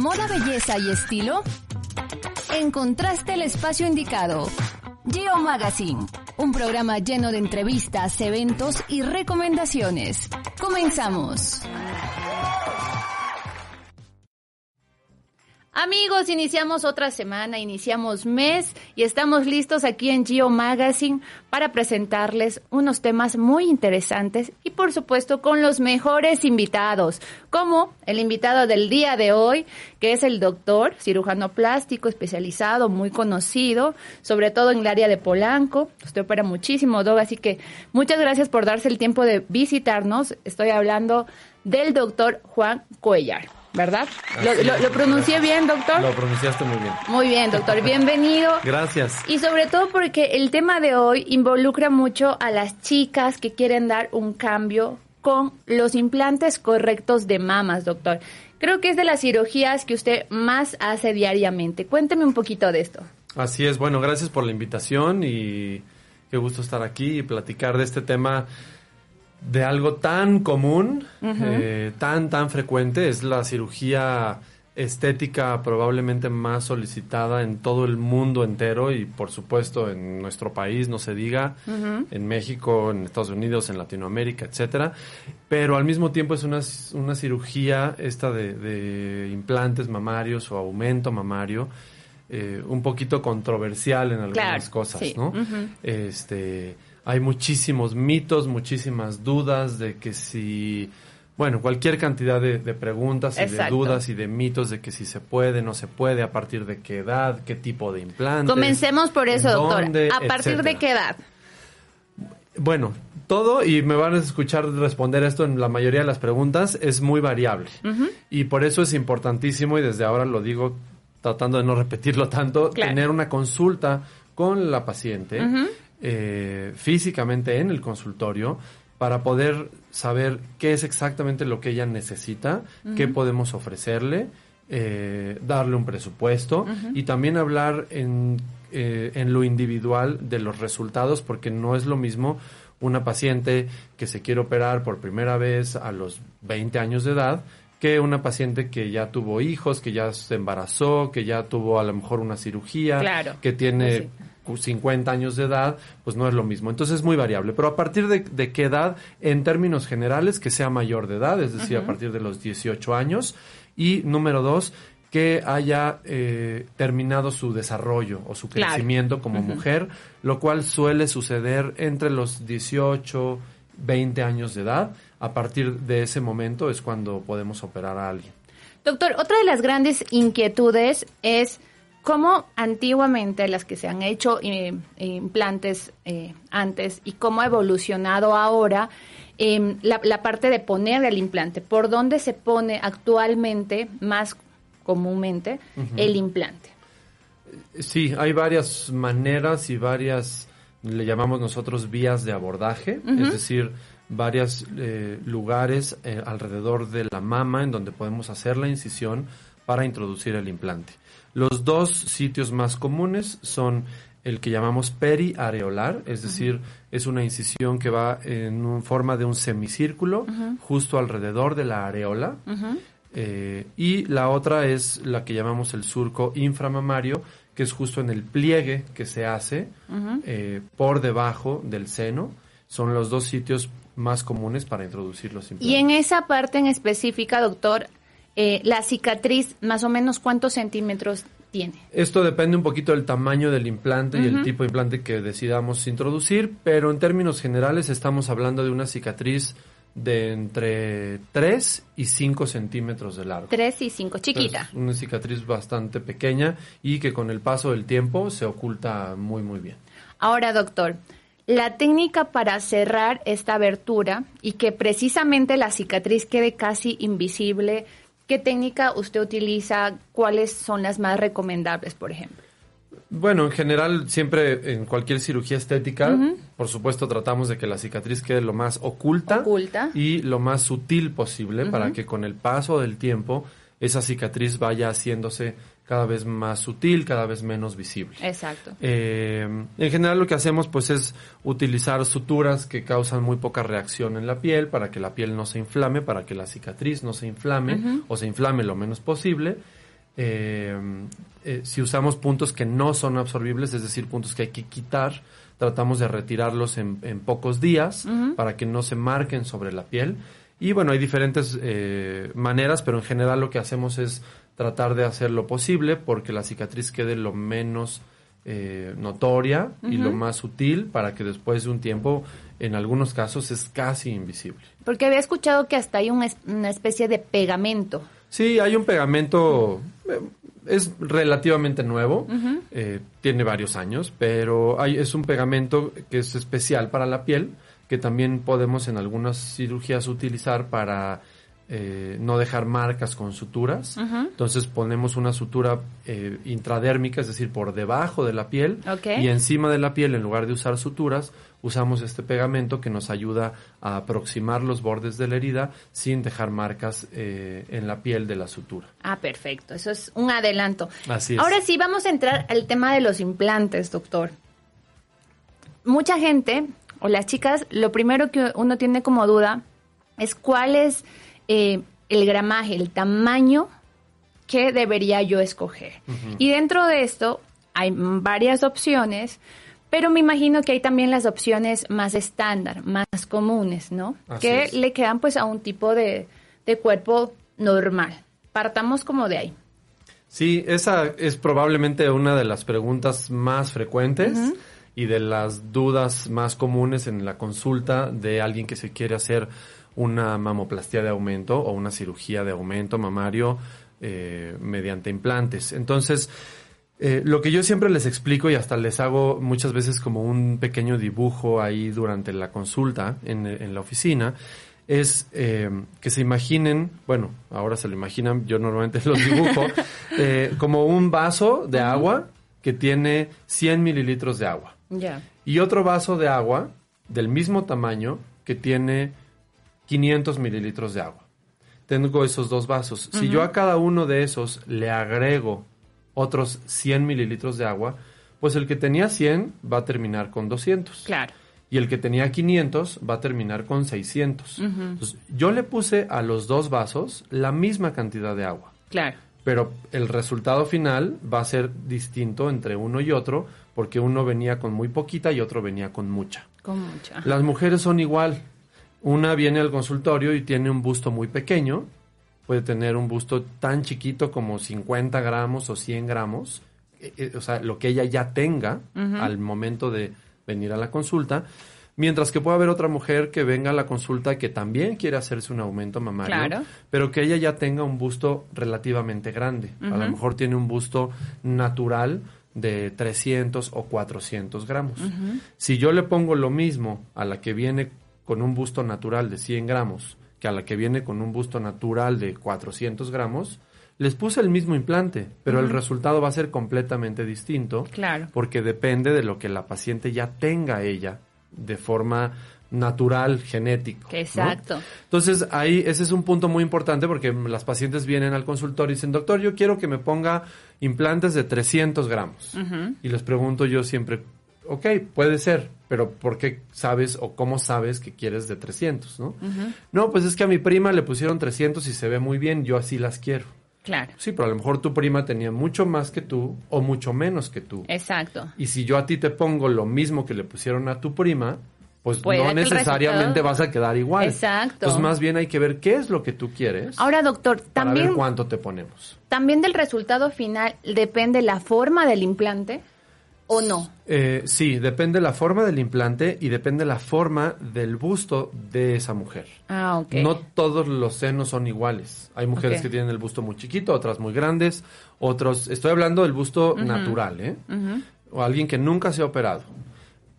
¿Moda, belleza y estilo? Encontraste el espacio indicado. Geo Magazine, un programa lleno de entrevistas, eventos y recomendaciones. Comenzamos. Amigos, iniciamos otra semana, iniciamos mes y estamos listos aquí en Geo Magazine para presentarles unos temas muy interesantes y por supuesto con los mejores invitados, como el invitado del día de hoy, que es el doctor cirujano plástico especializado, muy conocido, sobre todo en el área de Polanco. Usted opera muchísimo, Dog, así que muchas gracias por darse el tiempo de visitarnos. Estoy hablando del doctor Juan Cuellar. ¿Verdad? Lo, pronuncié bien, doctor? Lo pronunciaste muy bien. Muy bien, doctor. Bienvenido. Gracias. Y sobre todo porque el tema de hoy involucra mucho a las chicas que quieren dar un cambio con los implantes correctos de mamas, doctor. Creo que es de las cirugías que usted más hace diariamente. Cuénteme un poquito de esto. Así es. Bueno, gracias por la invitación y qué gusto estar aquí y platicar de este tema de algo tan común, eh, tan, tan frecuente, es la cirugía estética probablemente más solicitada en todo el mundo entero y por supuesto en nuestro país, no se diga, en México, en Estados Unidos, en Latinoamérica, etcétera. Pero al mismo tiempo es una, una cirugía esta de, implantes mamarios o aumento mamario, eh, un poquito controversial en algunas cosas, ¿no? Este hay muchísimos mitos, muchísimas dudas de que si, bueno, cualquier cantidad de, preguntas y de dudas y de mitos de que si se puede, no se puede, a partir de qué edad, qué tipo de implante. Comencemos por eso, doctor. ¿A partir de qué edad? Bueno, todo, y me van a escuchar responder esto en la mayoría de las preguntas, es muy variable. Y por eso es importantísimo, y desde ahora lo digo tratando de no repetirlo tanto, tener una consulta con la paciente eh, físicamente en el consultorio para poder saber qué es exactamente lo que ella necesita, qué podemos ofrecerle, eh, darle un presupuesto y también hablar en, eh, en lo individual de los resultados, porque no es lo mismo una paciente que se quiere operar por primera vez a los 20 años de edad que una paciente que ya tuvo hijos, que ya se embarazó, que ya tuvo a lo mejor una cirugía, que tiene 50 años de edad, pues no es lo mismo. Entonces es muy variable. Pero a partir de, qué edad, en términos generales, que sea mayor de edad, es decir, a partir de los 18 años. Y número dos, que haya eh, terminado su desarrollo o su crecimiento como mujer, lo cual suele suceder entre los 18, 20 años de edad. A partir de ese momento es cuando podemos operar a alguien. Doctor, otra de las grandes inquietudes es cómo antiguamente las que se han hecho eh, implantes eh, antes y cómo ha evolucionado ahora em, la, parte de poner el implante, por dónde se pone actualmente más comúnmente el implante. Sí, hay varias maneras y varias, le llamamos nosotros vías de abordaje, es decir, varios eh, lugares alrededor de la mama en donde podemos hacer la incisión para introducir el implante. Los dos sitios más comunes son el que llamamos periareolar, es decir, es una incisión que va en forma de un semicírculo justo alrededor de la areola. Eh, y la otra es la que llamamos el surco inframamario, que es justo en el pliegue que se hace eh, por debajo del seno. Son los dos sitios más comunes para introducir los implantes. Y en esa parte en específica, doctor, eh, la cicatriz, más o menos cuántos centímetros tiene. Esto depende un poquito del tamaño del implante y el tipo de implante que decidamos introducir, pero en términos generales estamos hablando de una cicatriz de entre 3 y 5 centímetros de largo. 3 y 5, chiquita. una cicatriz bastante pequeña y que con el paso del tiempo se oculta muy, muy bien. Ahora, doctor, la técnica para cerrar esta abertura y que precisamente la cicatriz quede casi invisible, ¿Qué técnica usted utiliza? ¿Cuáles son las más recomendables, por ejemplo? Bueno, en general, siempre en cualquier cirugía estética, por supuesto, tratamos de que la cicatriz quede lo más oculta, y lo más sutil posible para que con el paso del tiempo esa cicatriz vaya haciéndose cada vez más sutil, cada vez menos visible. Exacto. Eh, en general lo que hacemos pues es utilizar suturas que causan muy poca reacción en la piel para que la piel no se inflame, para que la cicatriz no se inflame o se inflame lo menos posible. eh, eh, si usamos puntos que no son absorbibles, es decir, puntos que hay que quitar, tratamos de retirarlos en, en pocos días para que no se marquen sobre la piel. Y bueno, hay diferentes eh, maneras, pero en general lo que hacemos es tratar de hacer lo posible porque la cicatriz quede lo menos eh, notoria y lo más sutil para que después de un tiempo, en algunos casos, es casi invisible. Porque había escuchado que hasta hay una especie de pegamento. Sí, hay un pegamento, eh, es relativamente nuevo, eh, tiene varios años, pero hay, es un pegamento que es especial para la piel, que también podemos en algunas cirugías utilizar para eh, no dejar marcas con suturas. Entonces ponemos una sutura eh, intradérmica, es decir, por debajo de la piel, y encima de la piel, en lugar de usar suturas, usamos este pegamento que nos ayuda a aproximar los bordes de la herida sin dejar marcas eh, en la piel de la sutura. Ah, perfecto. Eso es un adelanto. Así es. Ahora sí, vamos a entrar al tema de los implantes, doctor. Mucha gente, o las chicas, lo primero que uno tiene como duda es cuál es eh, el gramaje, el tamaño que debería yo escoger. Y dentro de esto hay varias opciones, pero me imagino que hay también las opciones más estándar, más comunes, ¿no? Así que es. le quedan pues a un tipo de, de cuerpo normal. Partamos como de ahí. Sí, esa es probablemente una de las preguntas más frecuentes y de las dudas más comunes en la consulta de alguien que se quiere hacer una mamoplastia de aumento o una cirugía de aumento mamario eh, mediante implantes. Entonces, eh, lo que yo siempre les explico y hasta les hago muchas veces como un pequeño dibujo ahí durante la consulta en, la oficina es eh, que se imaginen, bueno, ahora se lo imaginan, yo normalmente los dibujo, eh, como un vaso de agua que tiene 100 mililitros de agua Y otro vaso de agua del mismo tamaño que tiene 500 mililitros de agua. Tengo esos dos vasos. Si yo a cada uno de esos le agrego otros 100 mililitros de agua, pues el que tenía 100 va a terminar con 200. Claro. Y el que tenía 500 va a terminar con 600. Entonces, yo le puse a los dos vasos la misma cantidad de agua Claro. pero el resultado final va a ser distinto entre uno y otro porque uno venía con muy poquita y otro venía con mucha. Con mucho. Ajá. Las mujeres son igual. Una viene al consultorio y tiene un busto muy pequeño, puede tener un busto tan chiquito como 50 gramos o 100 gramos, eh, eh, o sea, lo que ella ya tenga al momento de venir a la consulta. Mientras que puede haber otra mujer que venga a la consulta que también quiere hacerse un aumento mamario, Claro. pero que ella ya tenga un busto relativamente grande. A lo mejor tiene un busto natural de 300 o 400 gramos. Si yo le pongo lo mismo a la que viene con un busto natural de 100 gramos que a la que viene con un busto natural de 400 gramos, les puse el mismo implante, pero el resultado va a ser completamente distinto Claro. porque depende de lo que la paciente ya tenga ella de forma natural, genético. ¿no? Exacto. Entonces, ahí ese es un punto muy importante porque las pacientes vienen al consultorio y dicen, doctor, yo quiero que me ponga implantes de 300 gramos. Y les pregunto yo siempre, ok, puede ser, pero ¿por qué sabes o cómo sabes que quieres de 300? ¿no? no, pues es que a mi prima le pusieron 300 y se ve muy bien, yo así las quiero. Claro. Sí, pero a lo mejor tu prima tenía mucho más que tú o mucho menos que tú. Exacto. Y si yo a ti te pongo lo mismo que le pusieron a tu prima, pues Puede no necesariamente vas a quedar igual. Exacto. Entonces más bien hay que ver qué es lo que tú quieres Ahora, doctor, para también, ver cuánto te ponemos. también del resultado final depende la forma del implante o no. Eh, sí, depende la forma del implante y depende la forma del busto de esa mujer. Ah, ok. No todos los senos son iguales. Hay mujeres que tienen el busto muy chiquito, otras muy grandes, otros... Estoy hablando del busto natural, ¿eh? O alguien que nunca se ha operado.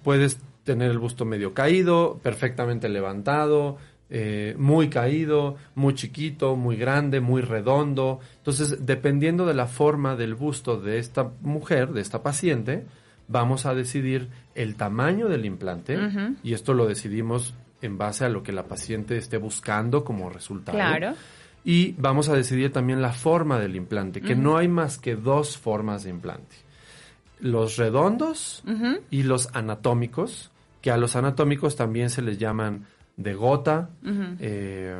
Puedes tener el busto medio caído, perfectamente levantado, eh, muy caído, muy chiquito, muy grande, muy redondo. Entonces, dependiendo de la forma del busto de esta mujer, de esta paciente, vamos a decidir el tamaño del implante y esto lo decidimos en base a lo que la paciente esté buscando como resultado. Claro. Y vamos a decidir también la forma del implante, que no hay más que dos formas de implante. Los redondos y los anatómicos, que a los anatómicos también se les llaman de gota. Eh,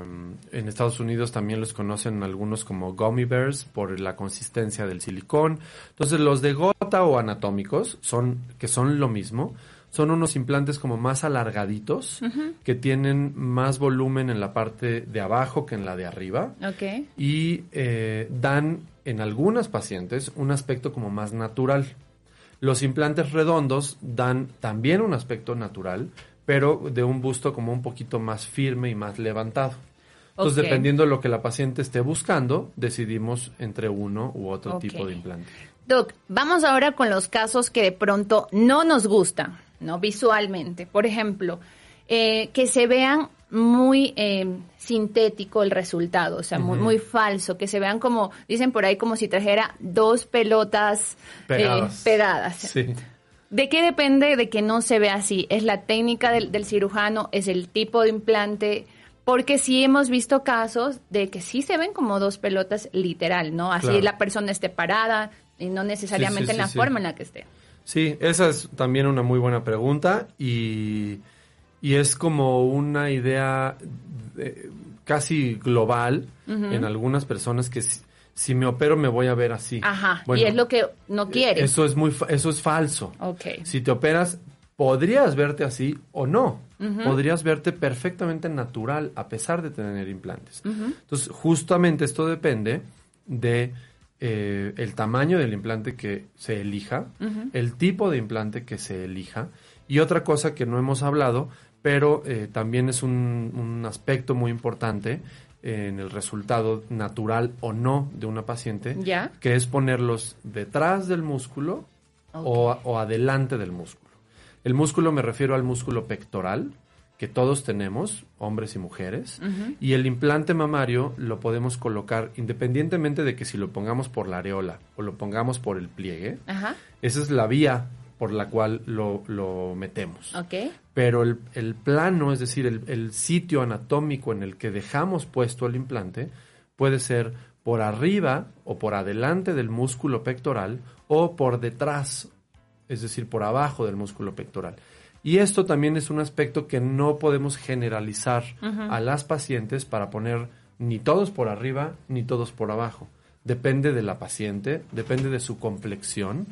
en Estados Unidos también los conocen algunos como gummy bears por la consistencia del silicón. Entonces los de gota o anatómicos son que son lo mismo. Son unos implantes como más alargaditos que tienen más volumen en la parte de abajo que en la de arriba. Ok. Y eh, dan en algunas pacientes un aspecto como más natural. Los implantes redondos dan también un aspecto natural, pero de un busto como un poquito más firme y más levantado. Entonces, dependiendo de lo que la paciente esté buscando, decidimos entre uno u otro tipo de implante. Doc, vamos ahora con los casos que de pronto no nos gustan, ¿no? Visualmente. Por ejemplo, eh, que se vean muy eh, sintético el resultado, o sea, muy, muy falso, que se vean como, dicen por ahí, como si trajera dos pelotas eh, Pegadas. Sí. ¿De qué depende de que no se vea así? ¿Es la técnica del, del cirujano? ¿Es el tipo de implante? Porque sí hemos visto casos de que sí se ven como dos pelotas literal, ¿no? Así Claro. la persona esté parada y no necesariamente sí, en la forma en la que esté. Sí, esa es también una muy buena pregunta y, y es como una idea eh, casi global en algunas personas que si, si me opero me voy a ver así. Ajá, Bueno, y es lo que no quiere. Eso es muy eso es falso. Ok. Si te operas podrías verte así o no. Podrías verte perfectamente natural a pesar de tener implantes. Entonces, justamente esto depende de eh, el tamaño del implante que se elija, el tipo de implante que se elija y otra cosa que no hemos hablado, pero eh, también es un, un aspecto muy importante en el resultado natural o no de una paciente, ¿Ya? que es ponerlos detrás del músculo o, o adelante del músculo. El músculo me refiero al músculo pectoral, que todos tenemos, hombres y mujeres, y el implante mamario lo podemos colocar independientemente de que si lo pongamos por la areola o lo pongamos por el pliegue, esa es la vía por la cual lo, lo metemos. Pero el, el plano, es decir, el, el sitio anatómico en el que dejamos puesto el implante, puede ser por arriba o por adelante del músculo pectoral o por detrás, es decir, por abajo del músculo pectoral. Y esto también es un aspecto que no podemos generalizar a las pacientes para poner ni todos por arriba ni todos por abajo. Depende de la paciente, depende de su complexión,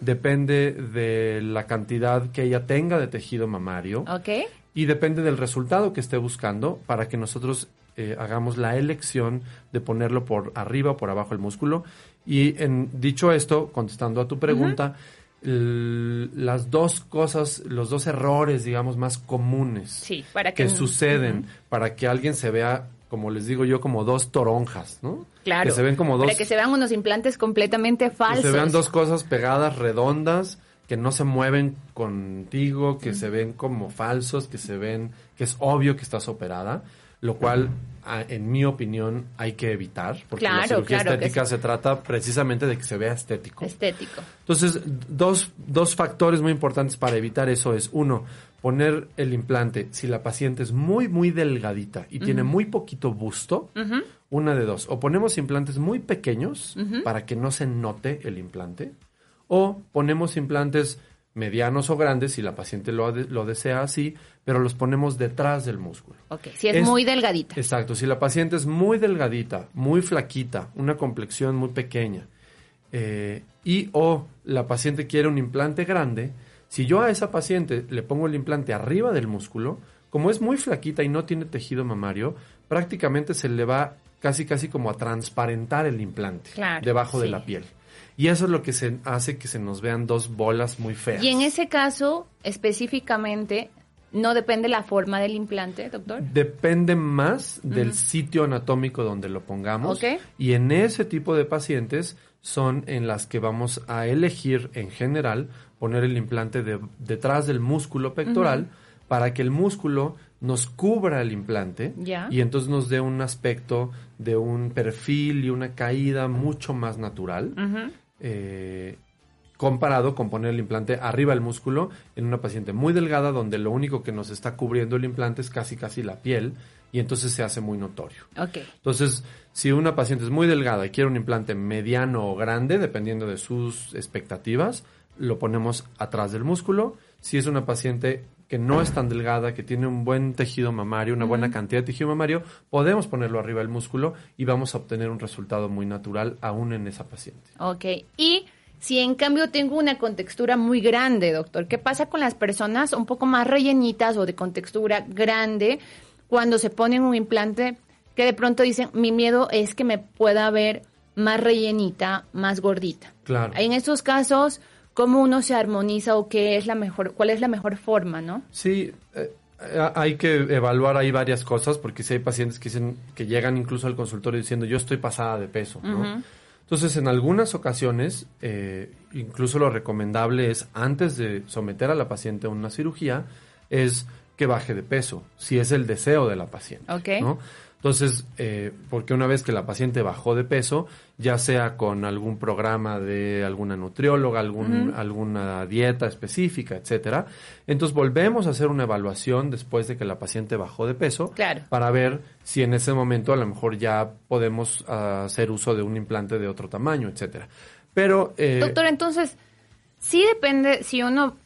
depende de la cantidad que ella tenga de tejido mamario. Ok, y depende del resultado que esté buscando para que nosotros eh, hagamos la elección de ponerlo por arriba o por abajo el músculo. Y en dicho esto, contestando a tu pregunta, las dos cosas, los dos errores, digamos, más comunes sí, para que... que suceden para que alguien se vea, como les digo yo, como dos toronjas, ¿no? Claro, Que se ven como dos para que se vean unos implantes completamente que falsos. se vean dos cosas pegadas, redondas, que no se mueven contigo, que se ven como falsos, que se ven, que es obvio que estás operada, lo cual, a- en mi opinión, hay que evitar, porque la Claro, cirugía claro que estética se trata precisamente de que se vea estético. Estético. Entonces, dos, dos factores muy importantes para evitar eso es, uno, poner el implante si la paciente es muy, muy delgadita y tiene muy poquito busto, una de dos, o ponemos implantes muy pequeños para que no se note el implante, o ponemos implantes medianos o grandes si la paciente lo, de- lo desea así, pero los ponemos detrás del músculo. Ok, si es, Es- muy delgadita. Exacto, si la paciente es muy delgadita, muy flaquita, una complexión muy pequeña, eh, y o la paciente quiere un implante grande, si yo a esa paciente le pongo el implante arriba del músculo, como es muy flaquita y no tiene tejido mamario, prácticamente se le va casi casi como a transparentar el implante Claro, debajo de la piel. Y eso es lo que se hace que se nos vean dos bolas muy feas. Y en ese caso, específicamente, no depende la forma del implante, doctor. Depende más del sitio anatómico donde lo pongamos. Y en ese tipo de pacientes son en las que vamos a elegir en general poner el implante de- detrás del músculo pectoral para que el músculo nos cubra el implante y entonces nos dé un aspecto de un perfil y una caída mucho más natural. Eh, comparado con poner el implante arriba del músculo en una paciente muy delgada donde lo único que nos está cubriendo el implante es casi casi la piel y entonces se hace muy notorio. Entonces, si una paciente es muy delgada y quiere un implante mediano o grande, dependiendo de sus expectativas, lo ponemos atrás del músculo. Si es una paciente que no es tan delgada, que tiene un buen tejido mamario, una buena cantidad de tejido mamario, podemos ponerlo arriba del músculo y vamos a obtener un resultado muy natural aún en esa paciente. Ok, y si en cambio tengo una contextura muy grande, doctor, ¿qué pasa con las personas un poco más rellenitas o de contextura grande cuando se ponen un implante que de pronto dicen, mi miedo es que me pueda ver más rellenita, más gordita? Claro. En estos casos, cómo uno se armoniza o qué es la mejor, cuál es la mejor forma, ¿no? Sí, eh, hay que evaluar ahí varias cosas porque si hay pacientes que dicen que llegan incluso al consultorio diciendo yo estoy pasada de peso, ¿no? Entonces, en algunas ocasiones, eh, incluso lo recomendable es antes de someter a la paciente a una cirugía, es que baje de peso, si es el deseo de la paciente. Ok. ¿no? Entonces, eh, porque una vez que la paciente bajó de peso, ya sea con algún programa de alguna nutrióloga, algún, alguna dieta específica, etcétera, entonces volvemos a hacer una evaluación después de que la paciente bajó de peso Claro. para ver si en ese momento a lo mejor ya podemos ah, hacer uso de un implante de otro tamaño, etcétera. Pero eh, Doctor, entonces, sí depende si uno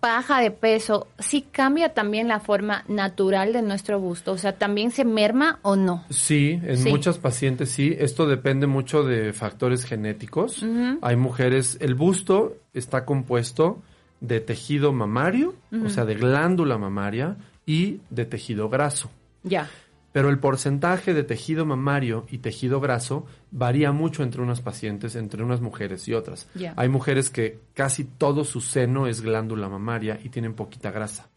baja de peso, sí cambia también la forma natural de nuestro busto, o sea, también se merma o no. Sí, en Sí. muchas pacientes sí. Esto depende mucho de factores genéticos. Hay mujeres, el busto está compuesto de tejido mamario, o sea, de glándula mamaria y de tejido graso. Ya. Pero el porcentaje de tejido mamario y tejido graso varía mucho entre unas pacientes, entre unas mujeres y otras. Hay mujeres que casi todo su seno es glándula mamaria y tienen poquita grasa.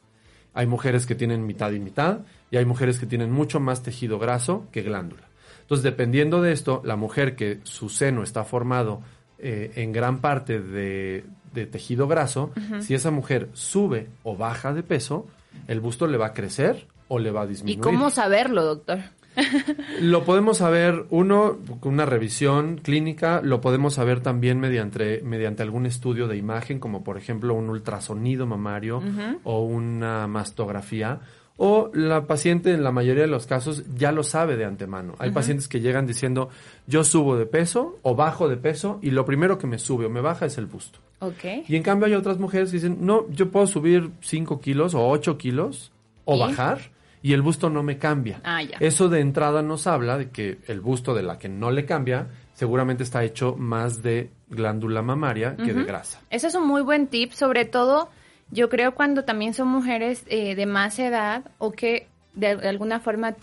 Hay mujeres que tienen mitad y mitad y hay mujeres que tienen mucho más tejido graso que glándula. Entonces, dependiendo de esto, la mujer que su seno está formado eh, en gran parte de, de tejido graso, si esa mujer sube o baja de peso, el busto le va a crecer o le va a ¿Y disminuir. cómo saberlo, doctor? Lo podemos saber, uno, con una revisión clínica, lo podemos saber también mediante, mediante algún estudio de imagen, como por ejemplo un ultrasonido mamario o una mastografía. O la paciente, en la mayoría de los casos, ya lo sabe de antemano. Hay pacientes que llegan diciendo, yo subo de peso o bajo de peso y lo primero que me sube o me baja es el busto. Ok. Y en cambio hay otras mujeres que dicen, no, yo puedo subir 5 kilos o 8 kilos o ¿Y? bajar y el busto no me cambia. Ah, ya. Eso de entrada nos habla de que el busto de la que no le cambia seguramente está hecho más de glándula mamaria que de grasa. Ese es un muy buen tip, sobre todo yo creo cuando también son mujeres eh, de más edad o que de, al- alguna forma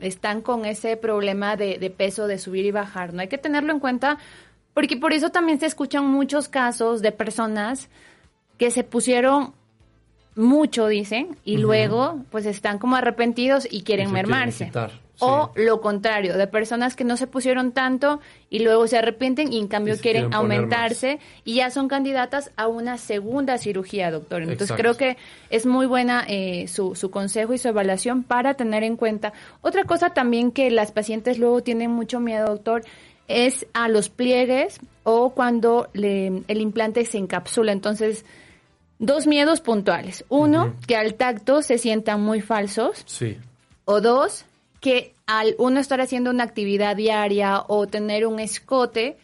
están con ese problema de, de peso, de subir y bajar. No hay que tenerlo en cuenta porque por eso también se escuchan muchos casos de personas que se pusieron mucho, dicen, y luego pues están como arrepentidos y quieren Y se quieren mermarse. O lo contrario, de personas que no se pusieron tanto y luego se arrepienten y en cambio Y quieren, aumentarse y ya son candidatas a una segunda cirugía, doctor. Entonces Exacto. creo que es muy buena eh, su, su consejo y su evaluación para tener en cuenta. Otra cosa también que las pacientes luego tienen mucho miedo, doctor, es a los pliegues o cuando le- el implante se encapsula. Entonces, dos miedos puntuales. Uno, que al tacto se sientan muy falsos. Sí. O dos, que al uno estar haciendo una actividad diaria o tener un escote,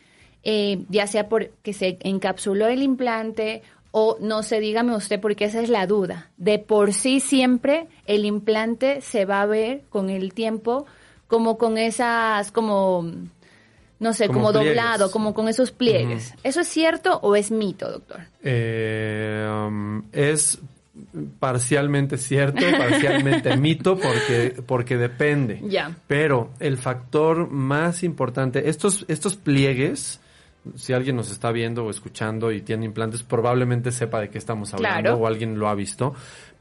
eh, ya sea porque se encapsuló el implante o no sé, dígame usted, porque esa es la duda. De por sí siempre el implante se va a ver con el tiempo como con esas, como, no sé, Como doblado, como con esos pliegues. ¿Eso es cierto o es mito, doctor? Eh, um, es parcialmente cierto, parcialmente mito, porque, porque depende. Ya. Pero el factor más importante, estos, estos pliegues, si alguien nos está viendo o escuchando y tiene implantes, probablemente sepa de qué estamos hablando Claro. o alguien lo ha visto.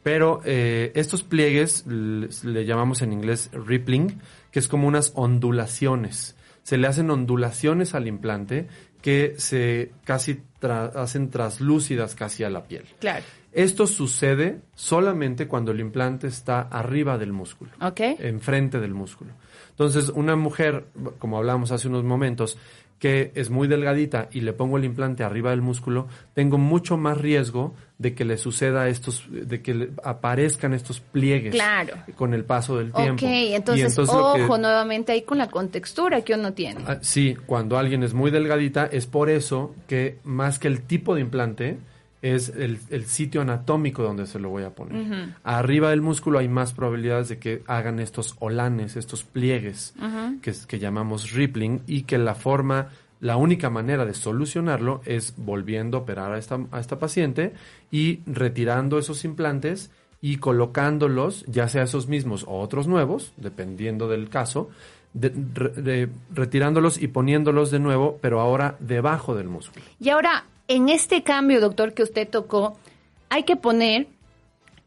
Pero eh, estos pliegues le, le llamamos en inglés rippling, que es como unas ondulaciones. Se le hacen ondulaciones al implante que se casi tra- hacen traslúcidas casi a la piel. Claro. Esto sucede solamente cuando el implante está arriba del músculo ¿Ok? enfrente del músculo. Entonces, una mujer, como hablábamos hace unos momentos, que es muy delgadita y le pongo el implante arriba del músculo, tengo mucho más riesgo de que le suceda estos, de que le aparezcan estos pliegues Claro. con el paso del tiempo. Ok, entonces, ojo que- nuevamente ahí con la contextura que uno tiene. Ah, Sí, cuando alguien es muy delgadita, es por eso que más que el tipo de implante, es el, sitio anatómico donde se lo voy a poner. Arriba del músculo hay más probabilidades de que hagan estos olanes, estos pliegues que, que llamamos rippling y que la forma, la única manera de solucionarlo es volviendo a operar a esta, a esta paciente y retirando esos implantes y colocándolos, ya sea esos mismos o otros nuevos, dependiendo del caso, retirándolos y poniéndolos de nuevo, pero ahora debajo del músculo. Y ahora, en este cambio, doctor, que usted tocó, hay que poner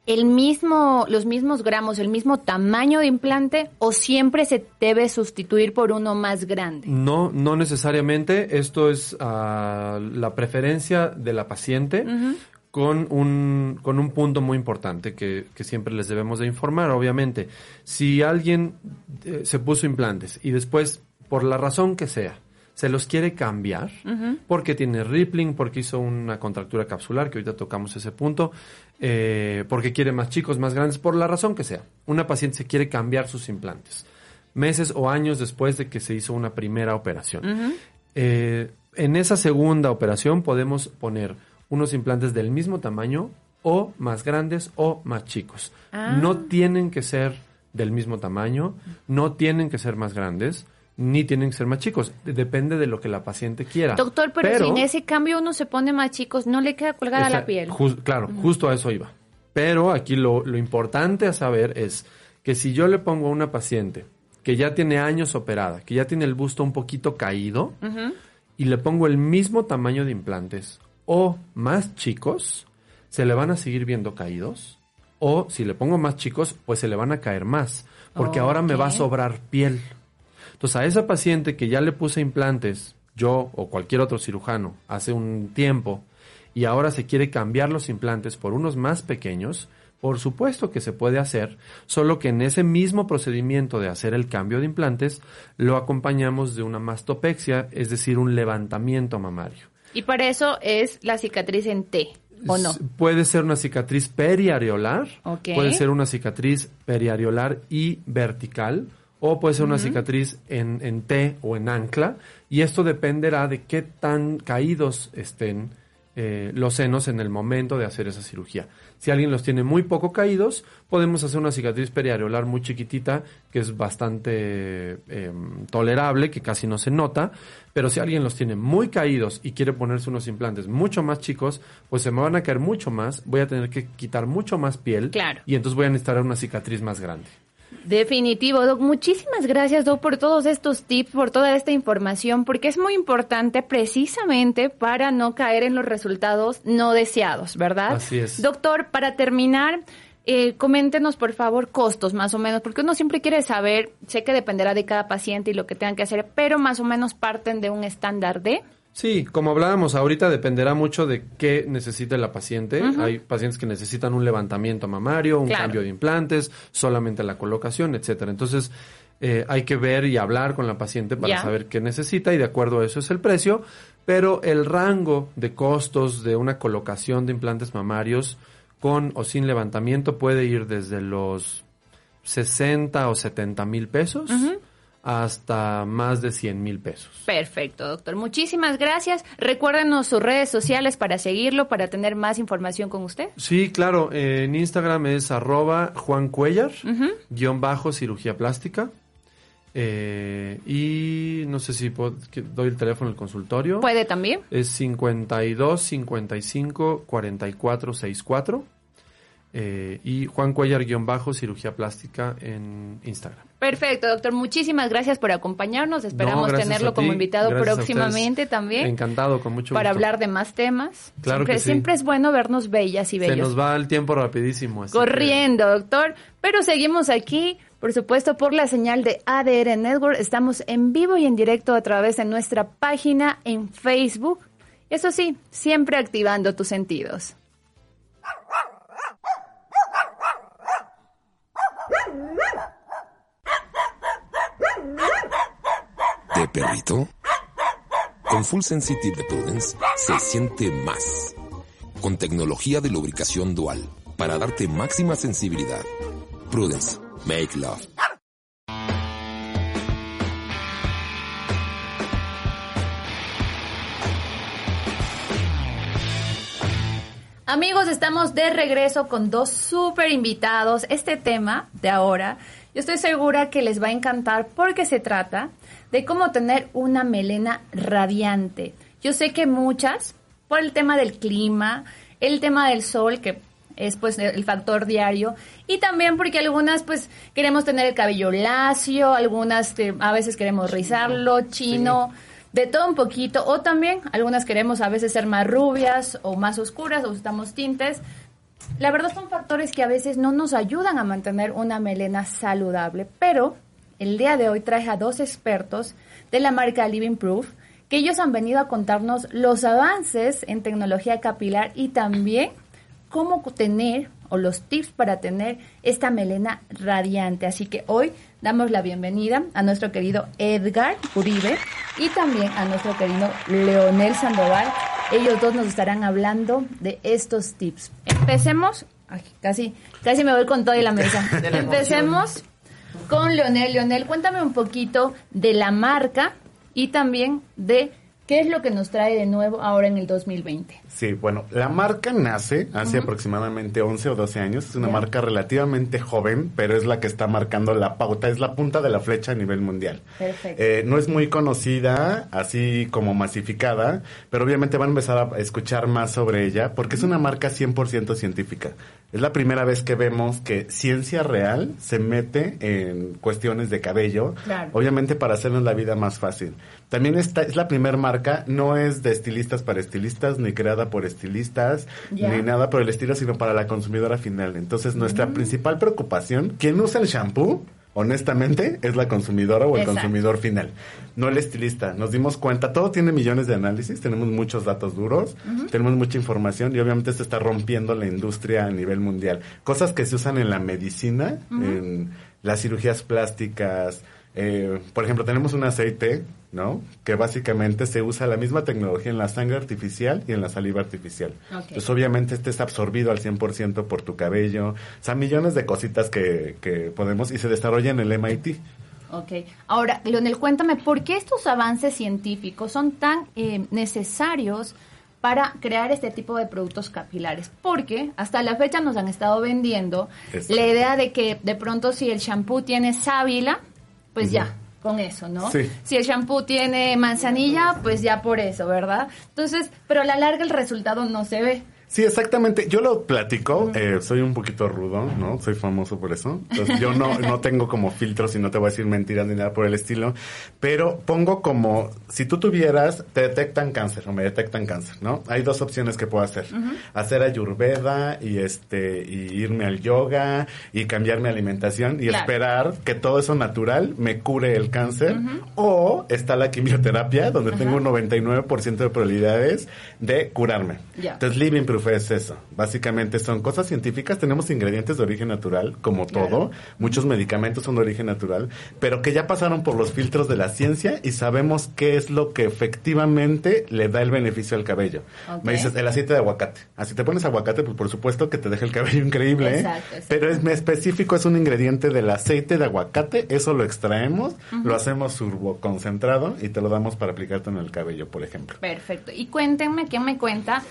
el mismo, los mismos gramos, el mismo tamaño de implante o siempre se debe sustituir por uno más grande? No, no necesariamente. Esto es ah, la preferencia de la paciente con un, con un punto muy importante que, siempre les debemos de informar, obviamente. Si alguien eh, se puso implantes y después, por la razón que sea, se los quiere cambiar, porque tiene rippling, porque hizo una contractura capsular, que ahorita tocamos ese punto, eh, porque quiere más chicos, más grandes, por la razón que sea. Una paciente se quiere cambiar sus implantes, meses o años después de que se hizo una primera operación. Eh, en esa segunda operación podemos poner unos implantes del mismo tamaño o más grandes o más chicos. Ah. No tienen que ser del mismo tamaño, no tienen que ser más grandes, ni tienen que ser más chicos. Depende de lo que la paciente quiera. Doctor, pero, si en ese cambio uno se pone más chicos, no le queda colgada la piel. claro, justo a eso iba. Pero aquí lo, importante a saber es que si yo le pongo a una paciente que ya tiene años operada, que ya tiene el busto un poquito caído, y le pongo el mismo tamaño de implantes o más chicos, se le van a seguir viendo caídos. O si le pongo más chicos, pues se le van a caer más. Porque ahora me va a sobrar piel. Entonces a esa paciente que ya le puse implantes, yo o cualquier otro cirujano, hace un tiempo, y ahora se quiere cambiar los implantes por unos más pequeños, por supuesto que se puede hacer, solo que en ese mismo procedimiento de hacer el cambio de implantes, lo acompañamos de una mastopexia, es decir, un levantamiento mamario. Y para eso es la cicatriz en T, ¿o no? Puede ser una cicatriz periareolar, puede ser una cicatriz periareolar y vertical, o puede ser una cicatriz en, en T o en ancla, y esto dependerá de qué tan caídos estén eh, los senos en el momento de hacer esa cirugía. Si alguien los tiene muy poco caídos, podemos hacer una cicatriz periareolar muy chiquitita, que es bastante em, tolerable, que casi no se nota. Pero si alguien los tiene muy caídos y quiere ponerse unos implantes mucho más chicos, pues se me van a caer mucho más, voy a tener que quitar mucho más piel. Claro. Y entonces voy a necesitar una cicatriz más grande. Definitivo, Doc. Muchísimas gracias, Doc, por todos estos tips, por toda esta información, porque es muy importante precisamente para no caer en los resultados no deseados, ¿verdad? Así es. Doctor, para terminar, eh, coméntenos, por favor, costos más o menos, porque uno siempre quiere saber, sé que dependerá de cada paciente y lo que tengan que hacer, pero más o menos parten de un estándar de... Sí, como hablábamos ahorita, dependerá mucho de qué necesite la paciente. Hay pacientes que necesitan un levantamiento mamario, un cambio de implantes, solamente la colocación, etcétera. Entonces, eh, hay que ver y hablar con la paciente para saber qué necesita y de acuerdo a eso es el precio. Pero el rango de costos de una colocación de implantes mamarios con o sin levantamiento puede ir desde los 60 o 70 mil pesos hasta más de 100 mil pesos. Perfecto, doctor. Muchísimas gracias. Recuérdenos sus redes sociales para seguirlo, para tener más información con usted. Sí, claro. en Instagram es arroba Juan Cuellar, guion bajo cirugía plástica. Eh, y no sé si doy el teléfono del consultorio. Puede también. Es 52 55 44 64. Eh, y Juan Cuellar guion bajo cirugía plástica en Instagram. Perfecto, doctor. Muchísimas gracias por acompañarnos. Esperamos tenerlo como invitado próximamente también. Encantado, con mucho gusto. Para hablar de más temas. Claro siempre, que sí. siempre es bueno vernos bellas y bellos. Se nos va el tiempo rapidísimo. Corriendo, doctor. Pero seguimos aquí, por supuesto, por la señal de ADR Network. Estamos en vivo y en directo a través de nuestra página en Facebook. Eso sí, siempre activando tus sentidos. perrito? Con Full Sensitive de Prudence se siente más. Con tecnología de lubricación dual para darte máxima sensibilidad. Prudence, make love. Amigos, estamos de regreso con dos súper invitados. Este tema de ahora, yo estoy segura que les va a encantar porque se trata de cómo tener una melena radiante. Yo sé que muchas, por el tema del clima, el tema del sol, que es pues el factor diario y también porque algunas pues queremos tener el cabello lacio, algunas eh, a veces queremos rizarlo, chino, de todo un poquito o también algunas queremos a veces ser más rubias o más oscuras o usamos tintes. La verdad son factores que a veces no nos ayudan a mantener una melena saludable, pero el día de hoy traje a dos expertos de la marca Living Proof que ellos han venido a contarnos los avances en tecnología capilar y también cómo tener o los tips para tener esta melena radiante. Así que hoy damos la bienvenida a nuestro querido Edgar Uribe y también a nuestro querido Leonel Sandoval. Ellos dos nos estarán hablando de estos tips. Empecemos, casi, casi me voy con toda la mesa. Empecemos con Leonel. Leonel, cuéntame un poquito de la marca y también de ¿Qué es lo que nos trae de nuevo ahora en el 2020? Sí, bueno, la marca nace hace aproximadamente 11 o 12 años. Es una marca relativamente joven, pero es la que está marcando la pauta, es la punta de la flecha a nivel mundial. Perfecto. Eh, no es muy conocida, así como masificada, pero obviamente van a empezar a escuchar más sobre ella porque es una marca 100% científica. Es la primera vez que vemos que ciencia real se mete en cuestiones de cabello, obviamente para hacernos la vida más fácil. También esta es la primera marca, no es de estilistas para estilistas, ni creada por estilistas, ni nada por el estilo, sino para la consumidora final. Entonces, nuestra mm. principal preocupación, ¿quién usa el shampoo? honestamente, es la consumidora o el consumidor final, no el estilista. Nos dimos cuenta, todo tiene millones de análisis, tenemos muchos datos duros, tenemos mucha información y obviamente se está rompiendo la industria a nivel mundial. Cosas que se usan en la medicina, en las cirugías plásticas, eh, por ejemplo, tenemos un aceite, ¿no? Que básicamente se usa la misma tecnología en la sangre artificial y en la saliva artificial. Entonces, obviamente, este es absorbido al 100% por tu cabello. O sea, millones de cositas que, que podemos y se desarrolla en el MIT. Ok. Ahora, Leonel, cuéntame, ¿por qué estos avances científicos son tan eh, necesarios para crear este tipo de productos capilares? Porque hasta la fecha nos han estado vendiendo la idea de que de pronto si el shampoo tiene sábila, pues ya, con eso, ¿no? Si el shampoo tiene manzanilla, pues ya por eso, ¿verdad? Entonces, pero a la larga el resultado no se ve. Sí, exactamente. Yo lo platico, eh, soy un poquito rudo, ¿no? Soy famoso por eso. Entonces yo no, no tengo como filtros y no te voy a decir mentiras ni nada por el estilo, pero pongo como, si tú tuvieras, te detectan cáncer o me detectan cáncer, ¿no? Hay dos opciones que puedo hacer. Hacer ayurveda y este, y irme al yoga y cambiar mi alimentación y esperar que todo eso natural me cure el cáncer. O está la quimioterapia, donde tengo un 99% de probabilidades de curarme. Entonces, living proof es eso. Básicamente son cosas científicas. Tenemos ingredientes de origen natural, como todo. Muchos medicamentos son de origen natural, pero que ya pasaron por los filtros de la ciencia y sabemos qué es lo que efectivamente le da el beneficio al cabello. Me dices, el aceite de aguacate. Así te pones aguacate, pues por supuesto que te deja el cabello increíble. ¿eh? Pero es específico, es un ingrediente del aceite de aguacate. Eso lo extraemos, lo hacemos turbo concentrado y te lo damos para aplicarte en el cabello, por ejemplo. Perfecto. Y cuéntenme, ¿qué me cuenta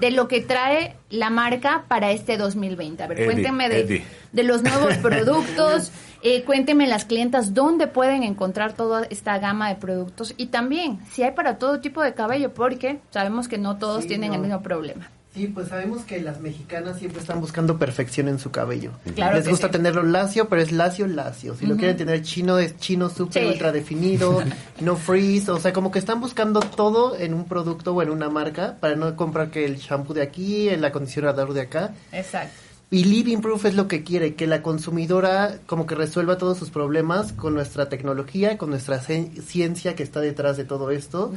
de lo que trae la marca para este 2020. A ver, cuéntenme de, de, los nuevos productos, eh, cuéntenme las clientas dónde pueden encontrar toda esta gama de productos y también si hay para todo tipo de cabello, porque sabemos que no todos tienen el mismo problema. Sí, pues sabemos que las mexicanas siempre están buscando perfección en su cabello. Les gusta tenerlo lacio, pero es lacio, lacio. Si lo quieren tener chino, es chino súper ultra definido, no freeze. O sea, como que están buscando todo en un producto o en una marca para no comprar que el shampoo de aquí, el acondicionador de acá. Exacto. Y Living Proof es lo que quiere, que la consumidora como que resuelva todos sus problemas con nuestra tecnología, con nuestra ciencia que está detrás de todo esto.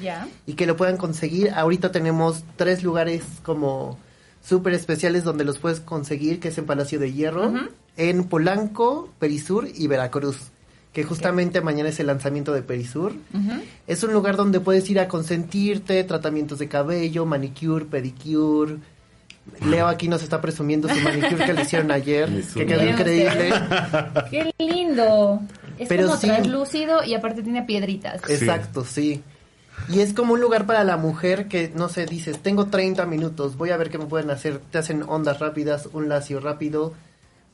Y que lo puedan conseguir. Ahorita tenemos tres lugares como súper especiales donde los puedes conseguir, que es en Palacio de Hierro, en Polanco, Perisur y Veracruz. Que justamente mañana es el lanzamiento de Perisur. Es un lugar donde puedes ir a consentirte, tratamientos de cabello, manicure, pedicure Leo aquí nos está presumiendo su manicure que le hicieron ayer, que quedó increíble. ¡Qué lindo! Es Pero como translúcido y aparte tiene piedritas. Exacto, sí. Y es como un lugar para la mujer que, no sé, dices, tengo 30 minutos, voy a ver qué me pueden hacer. Te hacen ondas rápidas, un lacio rápido,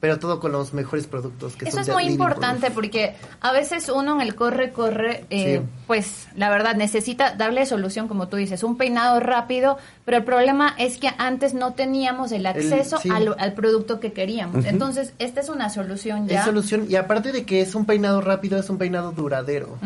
pero todo con los mejores productos. Que Eso es muy importante porque a veces uno en el corre, corre, eh, pues la verdad necesita darle solución, como tú dices, un peinado rápido, pero el problema es que antes no teníamos el acceso al, producto que queríamos. Entonces, esta es una solución ya. Es solución, y aparte de que es un peinado rápido, es un peinado duradero.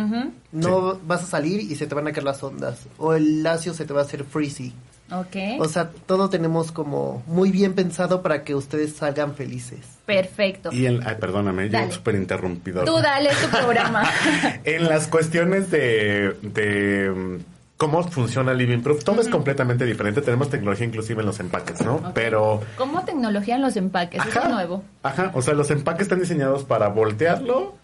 No vas a salir y se te van a caer las ondas, o el lacio se te va a hacer frizzy. Okay. O sea, todo tenemos como muy bien pensado para que ustedes salgan felices. Perfecto. Y en, ay, perdóname, yo súper interrumpidor. Tú dale tu programa. en las cuestiones de, de cómo funciona Living Proof, todo es completamente diferente. Tenemos tecnología inclusive en los empaques, ¿no? Pero... ¿Cómo tecnología en los empaques? Eso es nuevo. Ajá, o sea, los empaques están diseñados para voltearlo.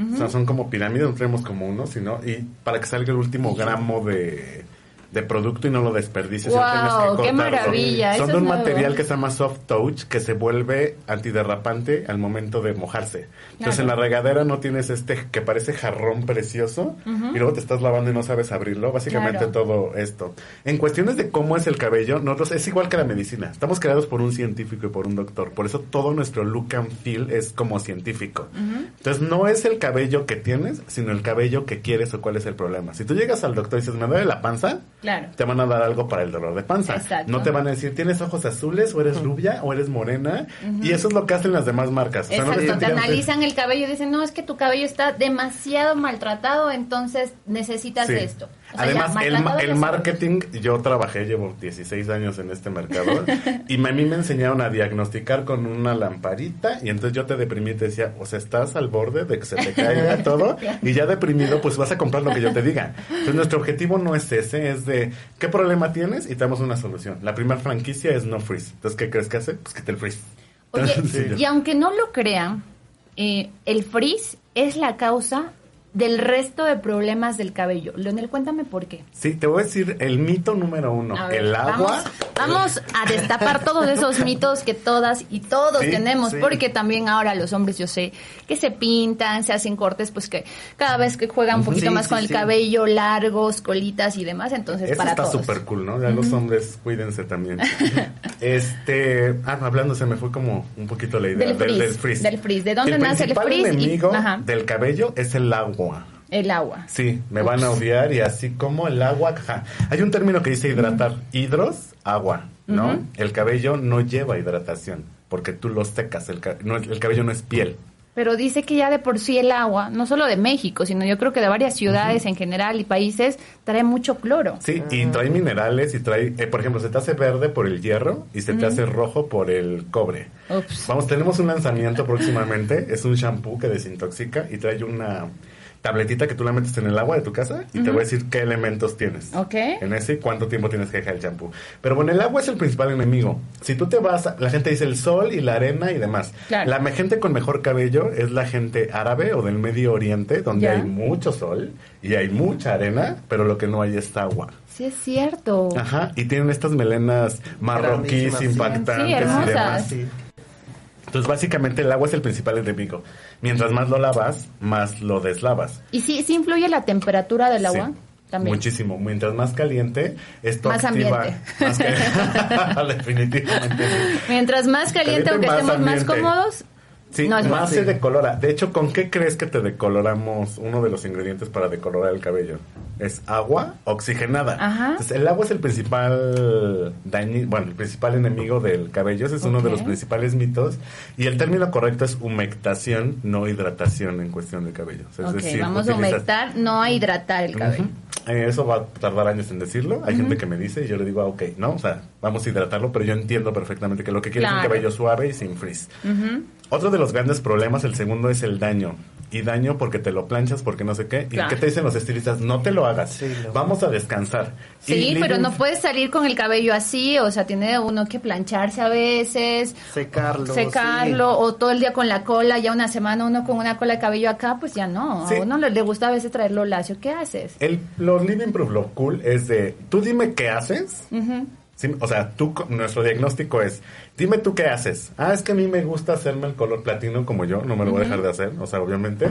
O sea, son como pirámides, no tenemos como uno, sino... Y para que salga el último gramo de de producto y no lo desperdices. Wow, qué maravilla. Son de un material que se llama soft touch que se vuelve antiderrapante al momento de mojarse. Entonces en la regadera no tienes este que parece jarrón precioso y luego te estás lavando y no sabes abrirlo. Básicamente todo esto. En cuestiones de cómo es el cabello, nosotros es igual que la medicina. Estamos creados por un científico y por un doctor. Por eso todo nuestro look and feel es como científico. Entonces no es el cabello que tienes, sino el cabello que quieres o cuál es el problema. Si tú llegas al doctor y dices, me duele la panza, Claro. Te van a dar algo para el dolor de panza. No te van a decir, ¿tienes ojos azules o eres rubia o eres morena? Y eso es lo que hacen las demás marcas. Exacto, te analizan el cabello y dicen, no, es que tu cabello está demasiado maltratado, entonces necesitas esto. Además, el, marketing, yo trabajé, llevo 16 años en este mercado y a mí me enseñaron a diagnosticar con una lamparita y entonces yo te deprimí y te decía, o sea, estás al borde de que se te caiga todo y ya deprimido pues vas a comprar lo que yo te diga. Entonces nuestro objetivo no es ese, es de qué problema tienes y te damos una solución. La primera franquicia es no freeze. Entonces, ¿qué crees que hace? Pues que te el freeze. Oye, y aunque no lo crean, eh, el freeze es la causa del resto de problemas del cabello. Leonel, cuéntame por qué. Sí, te voy a decir el mito número uno. el agua. Vamos, a destapar todos esos mitos que todas y todos tenemos, porque también ahora los hombres, yo sé, que se pintan, se hacen cortes, pues que cada vez que juegan un poquito más con el cabello, largos, colitas y demás, entonces Eso para está súper cool, ¿no? Ya los hombres, cuídense también. este, ah, hablando, se me fue como un poquito la idea del, frizz, del, frizz. ¿De dónde nace el frizz? El enemigo del cabello es el agua. El agua. Sí, me van a odiar y así como el agua. Hay un término que dice hidratar. Hidros, agua, ¿no? El cabello no lleva hidratación porque tú lo secas. El, el cabello no es piel. Pero dice que ya de por sí el agua, no solo de México, sino yo creo que de varias ciudades en general y países, trae mucho cloro. Sí, y trae minerales y trae, eh, por ejemplo, se te hace verde por el hierro y se te hace rojo por el cobre. Vamos, tenemos un lanzamiento próximamente, es un shampoo que desintoxica y trae una tabletita que tú la metes en el agua de tu casa y te voy a decir qué elementos tienes. Ok. En ese y cuánto tiempo tienes que dejar el champú. Pero bueno, el agua es el principal enemigo. Si tú te vas, la gente dice el sol y la arena y demás. La gente con mejor cabello es la gente árabe o del Medio Oriente, donde hay mucho sol y hay mucha arena, pero lo que no hay es agua. Sí, es cierto. Ajá, y tienen estas melenas marroquíes impactantes y demás. Entonces, básicamente, el agua es el principal enemigo. Mientras más lo lavas, más lo deslavas. ¿Y sí, sí influye la temperatura del agua? También. Muchísimo. Mientras más caliente, esto más activa... Ambiente. Más Definitivamente. Mientras más caliente, aunque estemos más cómodos, Sí, más se decolora. De hecho, ¿con qué crees que te decoloramos uno de los ingredientes para decolorar el cabello? Es agua oxigenada. Entonces, el agua es el principal daño, bueno, el principal enemigo del cabello. Ese es uno de los principales mitos. Y el término correcto es humectación, no hidratación en cuestión de cabello. vamos a humectar, no a hidratar el cabello. Eh, eso va a tardar años en decirlo. Hay gente que me dice y yo le digo, ah, ok, no, o sea, vamos a hidratarlo, pero yo entiendo perfectamente que lo que quiere es un cabello suave y sin frizz. Otro de los grandes problemas, el segundo, es el daño. Y daño porque te lo planchas, porque no sé qué. ¿Y qué te dicen los estilistas? No te lo hagas. Vamos a descansar. Sí, pero no puedes salir con el cabello así. O sea, tiene uno que plancharse a veces. Secarlo. Secarlo. O todo el día con la cola. Ya una semana uno con una cola de cabello acá, pues ya no. A uno le, gusta a veces traerlo lacio. ¿Qué haces? El, los Living Proof, lo cool es de, tú dime qué haces. O sea, tú, nuestro diagnóstico es, dime tú qué haces. Ah, es que a mí me gusta hacerme el color platino como yo, no me lo voy a dejar de hacer, o sea, obviamente.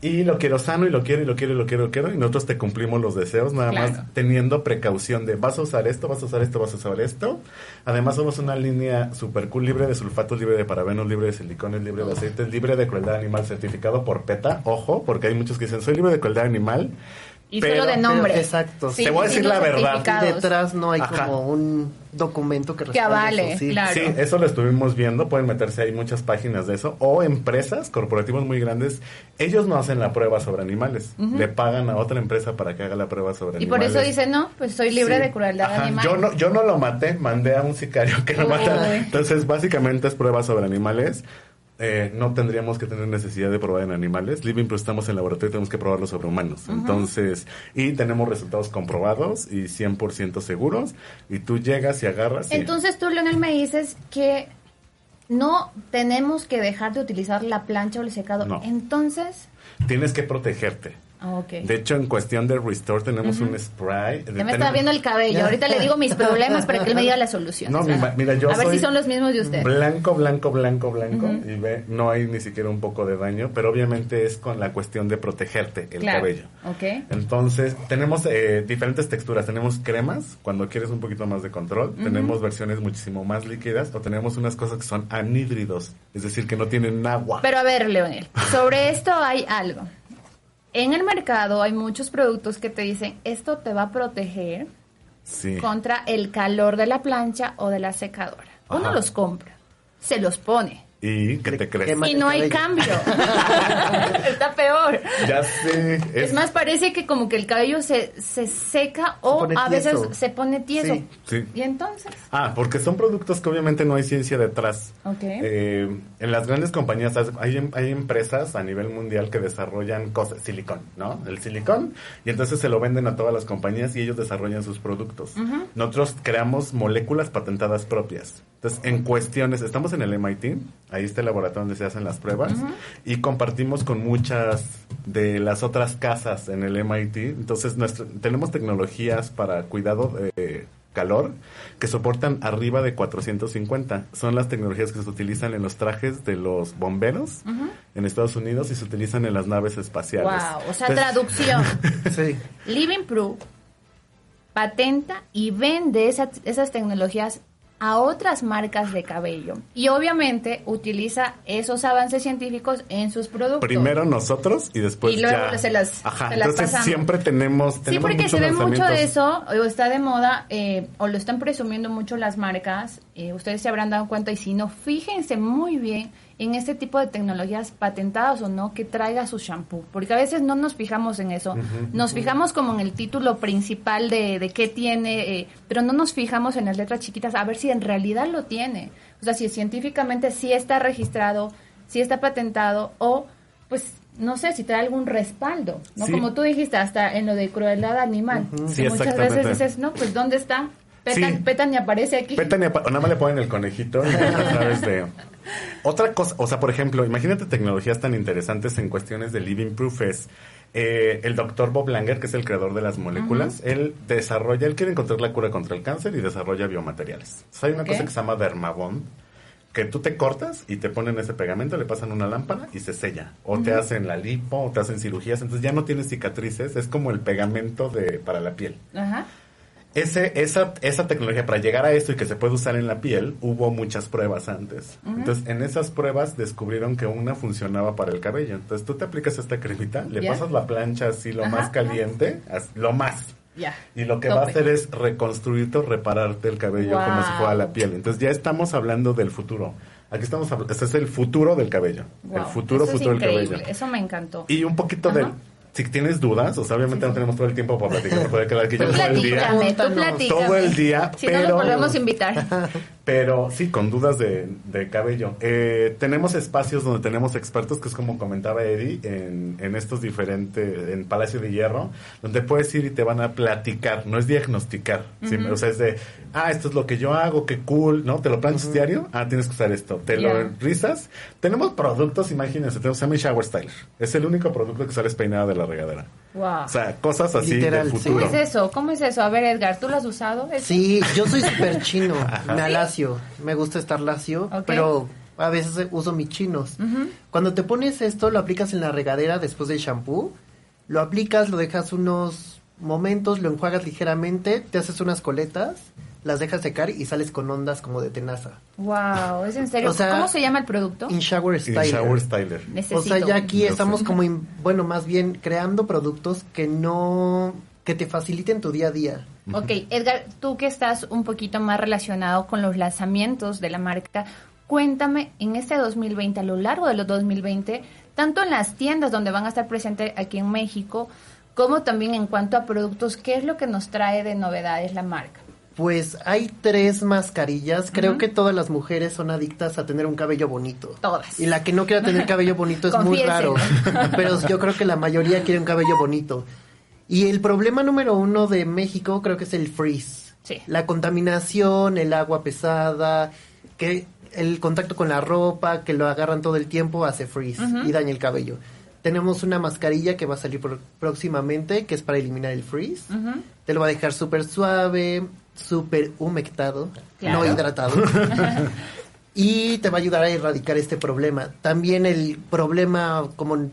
y lo quiero sano y lo quiero y lo quiero y lo quiero y lo quiero y nosotros te cumplimos los deseos nada más teniendo precaución de vas a usar esto, vas a usar esto, vas a usar esto. Además somos una línea super cool libre de sulfatos, libre de parabenos, libre de silicones, libre de aceites, libre de crueldad animal certificado por PETA. Ojo, porque hay muchos que dicen soy libre de crueldad animal. Y solo de nombre. exacto. te voy a decir la verdad. Y detrás no hay como un documento que que avale, sí. claro. Sí, eso lo estuvimos viendo, pueden meterse ahí muchas páginas de eso, o empresas, corporativos muy grandes, ellos no hacen la prueba sobre animales, le pagan a otra empresa para que haga la prueba sobre animales. Y por eso dicen, no, pues soy libre de crueldad animal. Yo no, yo no lo maté, mandé a un sicario que lo matara. Entonces, básicamente es prueba sobre animales. Eh, no tendríamos que tener necesidad de probar en animales. Living Plus estamos en laboratorio y tenemos que probarlo sobre humanos. Entonces, y tenemos resultados comprobados y 100% seguros. Y tú llegas y agarras. Entonces tú, Leonel, me dices que no tenemos que dejar de utilizar la plancha o el secador. Entonces... Tienes que protegerte. Ah, de hecho, en cuestión de Restore tenemos un spray. Ya me estaba viendo el cabello. Ahorita le digo mis problemas para que él me diga la solución. No, mira, yo A ver si son los mismos de usted. Blanco, blanco, blanco, blanco. Y ve, no hay ni siquiera un poco de daño, pero obviamente es con la cuestión de protegerte el cabello. Ok. Entonces, tenemos eh, diferentes texturas. Tenemos cremas, cuando quieres un poquito más de control. Tenemos versiones muchísimo más líquidas. O tenemos unas cosas que son anhídridos, es decir, que no tienen agua. Pero a ver, Leonel, sobre esto hay algo en el mercado hay muchos productos que te dicen, esto te va a proteger contra el calor de la plancha o de la secadora. Uno los compra, se los pone, ¿Y qué te crees? Y no hay cambio. Está peor. Ya sé. Es... más, parece que como que el cabello se, se seca o a veces se pone tieso. Sí, ¿Y entonces? Ah, porque son productos que obviamente no hay ciencia detrás. Ok. Eh, en las grandes compañías hay, hay empresas a nivel mundial que desarrollan cosas, silicón, ¿no? El silicón. Y entonces se lo venden a todas las compañías y ellos desarrollan sus productos. Nosotros creamos moléculas patentadas propias. Entonces, en cuestiones, estamos en el MIT, ahí está el laboratorio donde se hacen las pruebas, y compartimos con muchas de las otras casas en el MIT. Entonces, tenemos tecnologías para cuidado de calor que soportan arriba de 450. Son las tecnologías que se utilizan en los trajes de los bomberos en Estados Unidos y se utilizan en las naves espaciales. Wow, o sea, traducción. sí. Living Proof patenta y vende esas tecnologías a otras marcas de cabello. Y obviamente utiliza esos avances científicos en sus productos. Primero nosotros y después y luego se las, Ajá, entonces siempre tenemos, Sí, porque se ve mucho de eso, o está de moda, eh, o lo están presumiendo mucho las marcas, eh, ustedes se habrán dado cuenta y si no, fíjense muy bien en este tipo de tecnologías patentadas o no que traiga su shampoo, porque a veces no nos fijamos en eso, nos fijamos como en el título principal de, de qué tiene, eh, pero no nos fijamos en las letras chiquitas a ver si en realidad lo tiene, o sea, si científicamente sí está registrado, sí está patentado o pues no sé si trae algún respaldo, ¿no? Como tú dijiste, hasta en lo de crueldad animal. muchas veces dices, no, pues ¿dónde está? Petan, y aparece aquí. Petan y nada más le ponen el conejito y sabes de... Otra cosa, o sea, por ejemplo, imagínate tecnologías tan interesantes en cuestiones de living proof es eh, el doctor Bob Langer, que es el creador de las moléculas, él desarrolla, él quiere encontrar la cura contra el cáncer y desarrolla biomateriales. hay una cosa que se llama Dermabond, que tú te cortas y te ponen ese pegamento, le pasan una lámpara y se sella. O te hacen la lipo, o te hacen cirugías, entonces ya no tienes cicatrices, es como el pegamento de para la piel. Ajá ese, esa, esa tecnología para llegar a esto y que se puede usar en la piel, hubo muchas pruebas antes. Entonces, en esas pruebas descubrieron que una funcionaba para el cabello. Entonces, tú te aplicas esta cremita, le pasas la plancha así lo más caliente, lo más. Y lo que va a hacer es reconstruirte o repararte el cabello como si fuera la piel. Entonces, ya estamos hablando del futuro. Aquí estamos hablando, este es el futuro del cabello. El futuro, futuro del cabello. Eso me encantó. Y un poquito del si tienes dudas, o sea, obviamente no tenemos todo el tiempo para platicar, puede quedar aquí yo todo el día. Todo el día, si pero... no lo volvemos a invitar. Pero sí, con dudas de, de cabello. Eh, tenemos espacios donde tenemos expertos, que es como comentaba Eddie, en, en estos diferentes, en Palacio de Hierro, donde puedes ir y te van a platicar, no es diagnosticar. O sea, es de, ah, esto es lo que yo hago, qué cool, ¿no? Te lo planchas diario, ah, tienes que usar esto. Te lo rizas. Tenemos productos, imagínense, tenemos Semi Shower Styler. Es el único producto que sales peinada de la regadera. Wow. O sea, cosas así del futuro. ¿Cómo es eso? ¿Cómo es eso? A ver, Edgar, ¿tú lo has usado? Sí, yo soy súper chino. Me alacio. Me gusta estar lacio, pero a veces uso mis chinos. Cuando te pones esto, lo aplicas en la regadera después del shampoo, lo aplicas, lo dejas unos momentos, lo enjuagas ligeramente, te haces unas coletas, las dejas secar y sales con ondas como de tenaza. Wow, es en serio. ¿Cómo se llama el producto? In Shower Styler. In Shower Styler. o sea, ya aquí estamos como, bueno, más bien creando productos que no, que te faciliten tu día a día. Ok, Edgar, tú que estás un poquito más relacionado con los lanzamientos de la marca, cuéntame en este 2020, a lo largo de los 2020, tanto en las tiendas donde van a estar presentes aquí en México, como también en cuanto a productos, ¿qué es lo que nos trae de novedades la marca? Pues hay tres mascarillas. Creo que todas las mujeres son adictas a tener un cabello bonito. Todas. Y la que no quiera tener cabello bonito es muy raro. Pero yo creo que la mayoría quiere un cabello bonito. Y el problema número uno de México creo que es el freeze. Sí. La contaminación, el agua pesada, que el contacto con la ropa, que lo agarran todo el tiempo, hace freeze y daña el cabello. Tenemos una mascarilla que va a salir próximamente, que es para eliminar el freeze. Te lo va a dejar súper suave, súper humectado, no hidratado. y te va a ayudar a erradicar este problema. También el problema como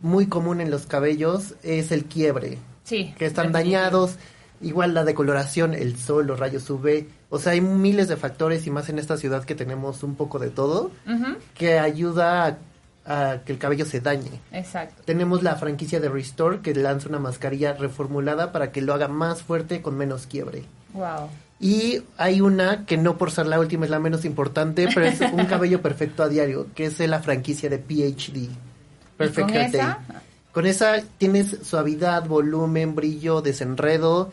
muy común en los cabellos es el quiebre. Sí. Que están dañados. Igual la decoloración, el sol, los rayos UV. O sea, hay miles de factores y más en esta ciudad que tenemos un poco de todo que ayuda a, a, que el cabello se dañe. Exacto. Tenemos la franquicia de Restore que lanza una mascarilla reformulada para que lo haga más fuerte con menos quiebre. Wow. Y hay una que no por ser la última es la menos importante, pero es un cabello perfecto a diario, que es la franquicia de PhD. Perfect con esa? Con esa tienes suavidad, volumen, brillo, desenredo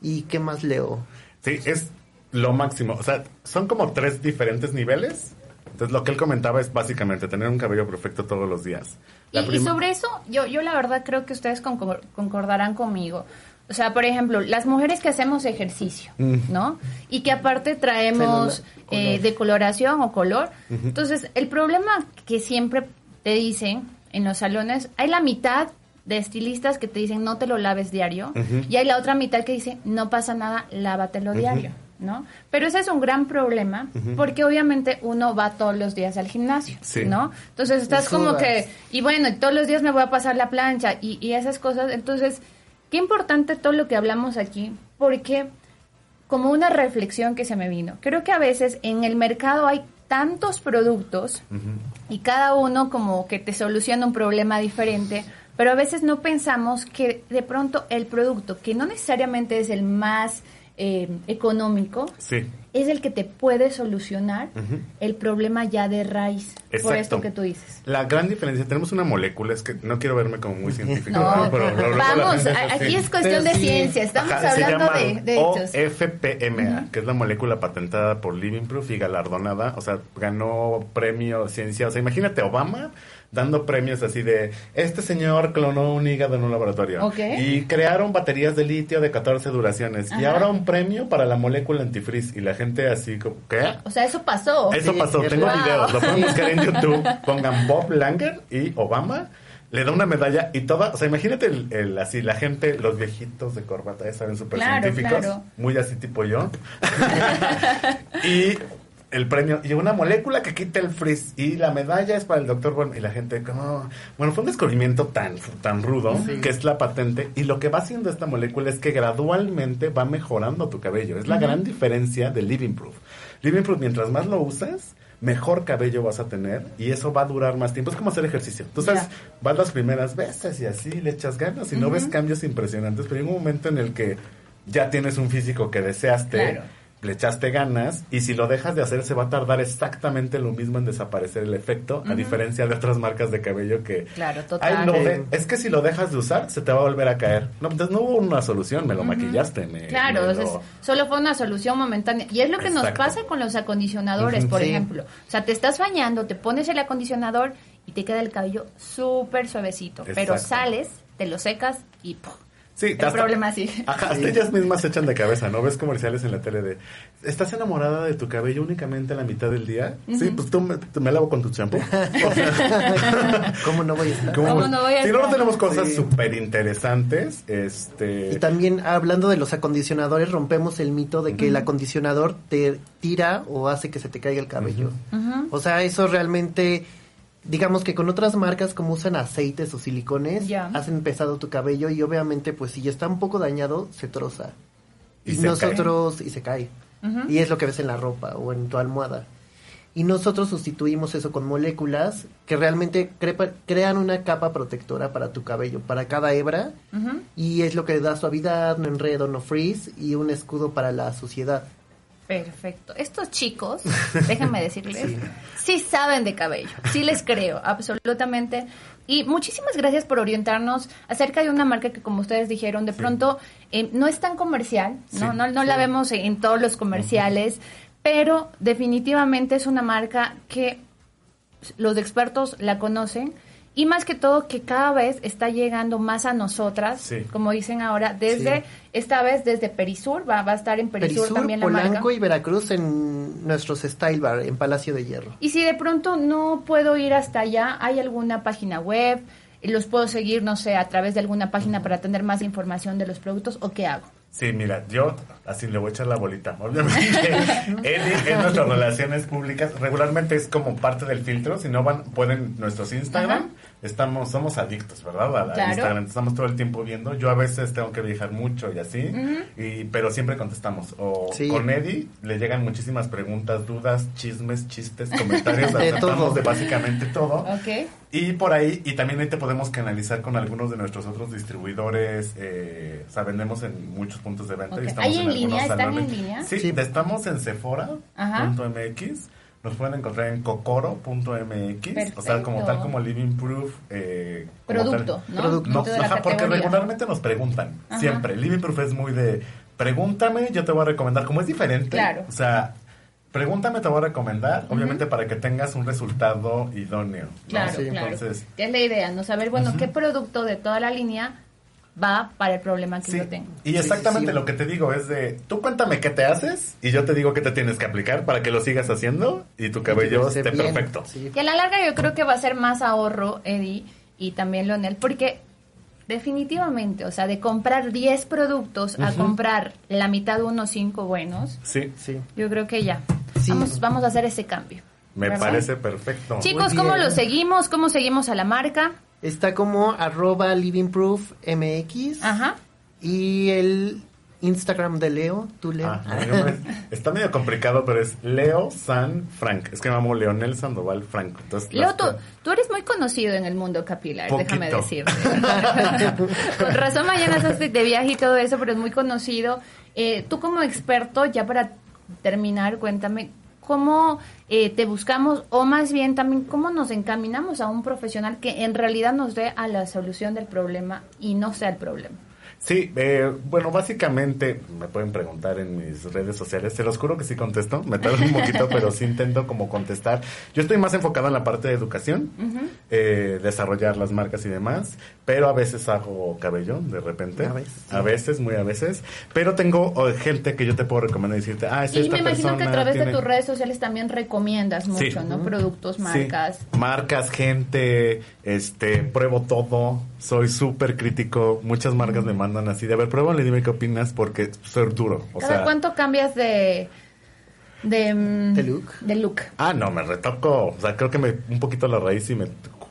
y ¿qué más leo? Sí, es lo máximo. O sea, son como tres diferentes niveles. Entonces, lo que él comentaba es básicamente tener un cabello perfecto todos los días. Y, y, sobre eso, yo, yo la verdad creo que ustedes concordarán conmigo. O sea, por ejemplo, las mujeres que hacemos ejercicio, mm. ¿no? Y que aparte traemos eh, decoloración o color. Entonces, el problema que siempre te dicen en los salones, hay la mitad de estilistas que te dicen no te lo laves diario y hay la otra mitad que dice no pasa nada, lávatelo diario. ¿no? Pero ese es un gran problema porque obviamente uno va todos los días al gimnasio, ¿no? Entonces estás como que, y bueno, todos los días me voy a pasar la plancha y, y esas cosas. Entonces, Qué importante todo lo que hablamos aquí, porque como una reflexión que se me vino, creo que a veces en el mercado hay tantos productos y cada uno como que te soluciona un problema diferente, pero a veces no pensamos que de pronto el producto, que no necesariamente es el más eh, económico, es el que te puede solucionar el problema ya de raíz. Por esto que tú dices. La gran diferencia, tenemos una molécula, es que no quiero verme como muy científico. vamos, aquí es cuestión de ciencia, estamos hablando de, de OFPMA, que es la molécula patentada por Living Proof y galardonada, o sea, ganó premio ciencia, o sea, imagínate Obama dando premios así de, este señor clonó un hígado en un laboratorio. Y crearon baterías de litio de 14 duraciones. Y ahora un premio para la molécula antifreeze. Y la gente así, ¿qué? O sea, eso pasó. Eso pasó, tengo videos, lo pueden buscar en YouTube. Pongan Bob Langer y Obama le da una medalla y toda, o sea, imagínate el, así, la gente, los viejitos de corbata, ya saben, súper científicos, muy así tipo yo. y el premio. Y una molécula que quita el frizz y la medalla es para el doctor bueno y la gente como bueno fue un descubrimiento tan tan rudo que es la patente y lo que va haciendo esta molécula es que gradualmente va mejorando tu cabello. Es la gran diferencia de Living Proof. Living Proof mientras más lo usas mejor cabello vas a tener y eso va a durar más tiempo. Es como hacer ejercicio. Tú sabes vas las primeras veces y así le echas ganas y no ves cambios impresionantes pero hay un momento en el que ya tienes un físico que deseaste le echaste ganas y si lo dejas de hacer se va a tardar exactamente lo mismo en desaparecer el efecto, a diferencia de otras marcas de cabello que... Claro, total. es que si lo dejas de usar se te va a volver a caer. No, entonces no hubo una solución, me lo maquillaste. claro, solo fue una solución momentánea. Y es lo que nos pasa con los acondicionadores, por ejemplo. O sea, te estás bañando, te pones el acondicionador y te queda el cabello súper suavecito, pero sales, te lo secas y... el problema sí. Ajá, hasta ellas mismas se echan de cabeza, ¿no? Ves comerciales en la tele de, ¿estás enamorada de tu cabello únicamente a la mitad del día? Sí, pues tú me, lavo con tu champú. ¿Cómo no voy a estar? ¿Cómo, no voy a estar? Si no, tenemos cosas súper interesantes. Este... Y también, hablando de los acondicionadores, rompemos el mito de que el acondicionador te tira o hace que se te caiga el cabello. O sea, eso realmente digamos que con otras marcas como usan aceites o silicones, hacen pesado tu cabello y obviamente pues si ya está un poco dañado, se troza. Y, nosotros, y se cae. Y es lo que ves en la ropa o en tu almohada. Y nosotros sustituimos eso con moléculas que realmente crean una capa protectora para tu cabello, para cada hebra. Y es lo que da suavidad, no enredo, no freeze y un escudo para la suciedad. Perfecto. Estos chicos, déjenme decirles, sí. saben de cabello, sí les creo, absolutamente. Y muchísimas gracias por orientarnos acerca de una marca que, como ustedes dijeron, de pronto eh, no es tan comercial, no, no, no la vemos en, todos los comerciales, pero definitivamente es una marca que los expertos la conocen y más que todo que cada vez está llegando más a nosotras, como dicen ahora, desde esta vez desde Perisur, va, va a estar en Perisur, también la Polanco y Veracruz en nuestros Style Bar en Palacio de Hierro. Y si de pronto no puedo ir hasta allá, ¿hay alguna página web? ¿Los puedo seguir, no sé, a través de alguna página para tener más información de los productos o qué hago? Sí, mira, yo así le voy a echar la bolita. Obviamente, en nuestras relaciones públicas regularmente es como parte del filtro. Si no van, pueden nuestros Instagram. Estamos, somos adictos, ¿verdad? A, Instagram. Estamos todo el tiempo viendo. Yo a veces tengo que viajar mucho y así, y, pero siempre contestamos. O con Eddie le llegan muchísimas preguntas, dudas, chismes, chistes, comentarios. de todo. de básicamente todo. Okay. Y por ahí, y también ahí te podemos canalizar con algunos de nuestros otros distribuidores. Eh, o sea, vendemos en muchos puntos de venta. Y estamos en, línea? ¿Están en línea? Sí, estamos en Sephora.mx. Nos pueden encontrar en cocoro.mx, o sea, como tal como Living Proof. Eh, Producto, ¿no? porque regularmente nos preguntan, siempre. Living Proof es muy de, pregúntame, yo te voy a recomendar, como es diferente. Claro. O sea, Pregúntame, te voy a recomendar, obviamente para que tengas un resultado idóneo. Claro, claro. Entonces, es la idea, ¿no? Saber, bueno, qué producto de toda la línea va para el problema que yo tengo. Y exactamente lo que te digo es de, tú cuéntame qué te haces y yo te digo qué te tienes que aplicar para que lo sigas haciendo y tu cabello esté perfecto. Que a la larga yo creo que va a ser más ahorro, Eddie, y también Leonel, porque definitivamente, o sea, de comprar 10 productos a comprar la mitad de unos 5 buenos, sí, sí. yo creo que ya. Vamos, vamos a hacer ese cambio. Me parece perfecto. Chicos, ¿cómo lo seguimos? ¿Cómo seguimos a la marca? Está como arroba livingproofmx. Ajá. Y el Instagram de Leo, tú Leo. Ah, está medio complicado, pero es Leo San Frank. Es que me llamo Leonel Sandoval Franco. Entonces, Leo, tú, eres muy conocido en el mundo capilar, déjame decirte. Con razón mañana estás de viaje y todo eso, pero es muy conocido. Eh, tú como experto, ya para terminar, cuéntame, ¿cómo eh, te buscamos o más bien también cómo nos encaminamos a un profesional que en realidad nos dé a la solución del problema y no sea el problema? Sí, eh, bueno, básicamente me pueden preguntar en mis redes sociales. Se los juro que sí contesto. Me tardo un poquito, pero sí intento como contestar. Yo estoy más enfocado en la parte de educación, eh, desarrollar las marcas y demás. Pero a veces hago cabello, de repente. A veces. A veces, muy a veces. Pero tengo oh, gente que yo te puedo recomendar y decirte, ah, es y me imagino que a través de tus redes sociales también recomiendas mucho, ¿no? Productos, marcas. Marcas, gente, este, pruebo todo. Soy súper crítico. Muchas marcas me mandan así de, a ver, pruébale y dime qué opinas porque ser duro. O ¿Cada cuánto cambias de... De, mm, ¿De look? De look. Ah, no, me retoco. O sea, creo que me un poquito la raíz y me,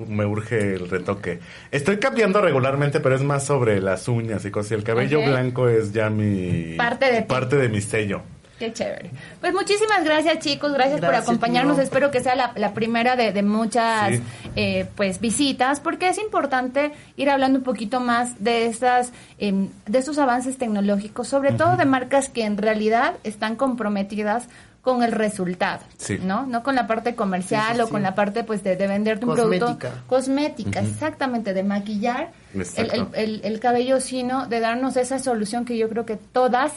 me urge el retoque. Estoy cambiando regularmente, pero es más sobre las uñas y cosas. Y el cabello blanco es ya mi... Parte de Parte de mi sello. Qué chévere. Pues muchísimas gracias chicos, gracias, por acompañarnos. Espero que sea la, primera de, muchas eh, pues visitas, porque es importante ir hablando un poquito más de estas em, de estos avances tecnológicos, sobre todo de marcas que en realidad están comprometidas con el resultado, ¿no? No con la parte comercial o con la parte pues de, de venderte un producto cosmética, exactamente, de maquillar el, el, el cabello, sino de darnos esa solución que yo creo que todas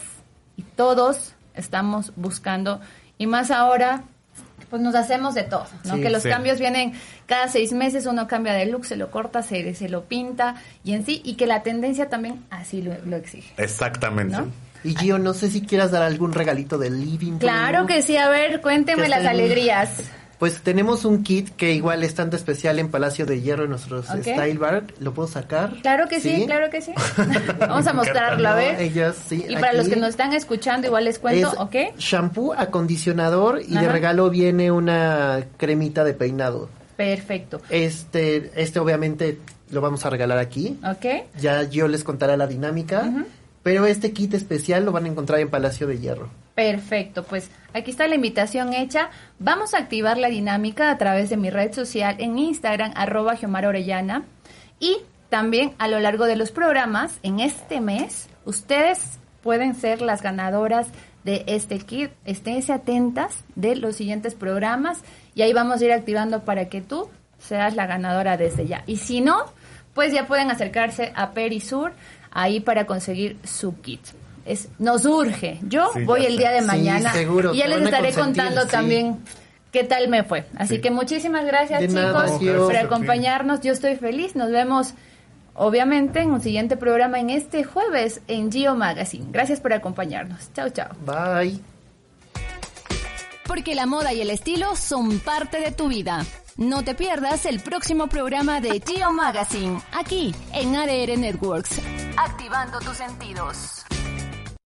y todos estamos buscando y más ahora pues nos hacemos de todo, ¿no? que los cambios vienen cada seis meses, uno cambia de look, se lo corta, se, se lo pinta y en sí, y que la tendencia también así lo, exige. Exactamente. Y Gio, no sé si quieras dar algún regalito del living. Claro que sí, a ver, cuénteme las alegrías. Pues tenemos un kit que igual es tanto especial en Palacio de Hierro, en nuestros Style Bar. ¿Lo puedo sacar? Claro que sí, claro que sí. Vamos a mostrarlo, a ver. y para los que nos están escuchando, igual les cuento, ¿ok? Shampoo, acondicionador y de regalo viene una cremita de peinado. Perfecto. Este, este obviamente lo vamos a regalar aquí. Ok. Ya yo les contaré la dinámica. Pero este kit especial lo van a encontrar en Palacio de Hierro. Perfecto, pues aquí está la invitación hecha. Vamos a activar la dinámica a través de mi red social en Instagram, arroba. Y también a lo largo de los programas, en este mes, ustedes pueden ser las ganadoras de este kit. Esténse atentas de los siguientes programas y ahí vamos a ir activando para que tú seas la ganadora desde ya. Y si no, pues ya pueden acercarse a Perisur ahí para conseguir su kit. Es, nos urge. Yo voy el día de mañana y ya les estaré contando también qué tal me fue. Así que muchísimas gracias chicos por acompañarnos. Yo estoy feliz. Nos vemos obviamente en un siguiente programa en este jueves en Geo Magazine. Gracias por acompañarnos. Chao, chao. Bye. Porque la moda y el estilo son parte de tu vida. No te pierdas el próximo programa de Geo Magazine, aquí en ADR Networks. Activando tus sentidos.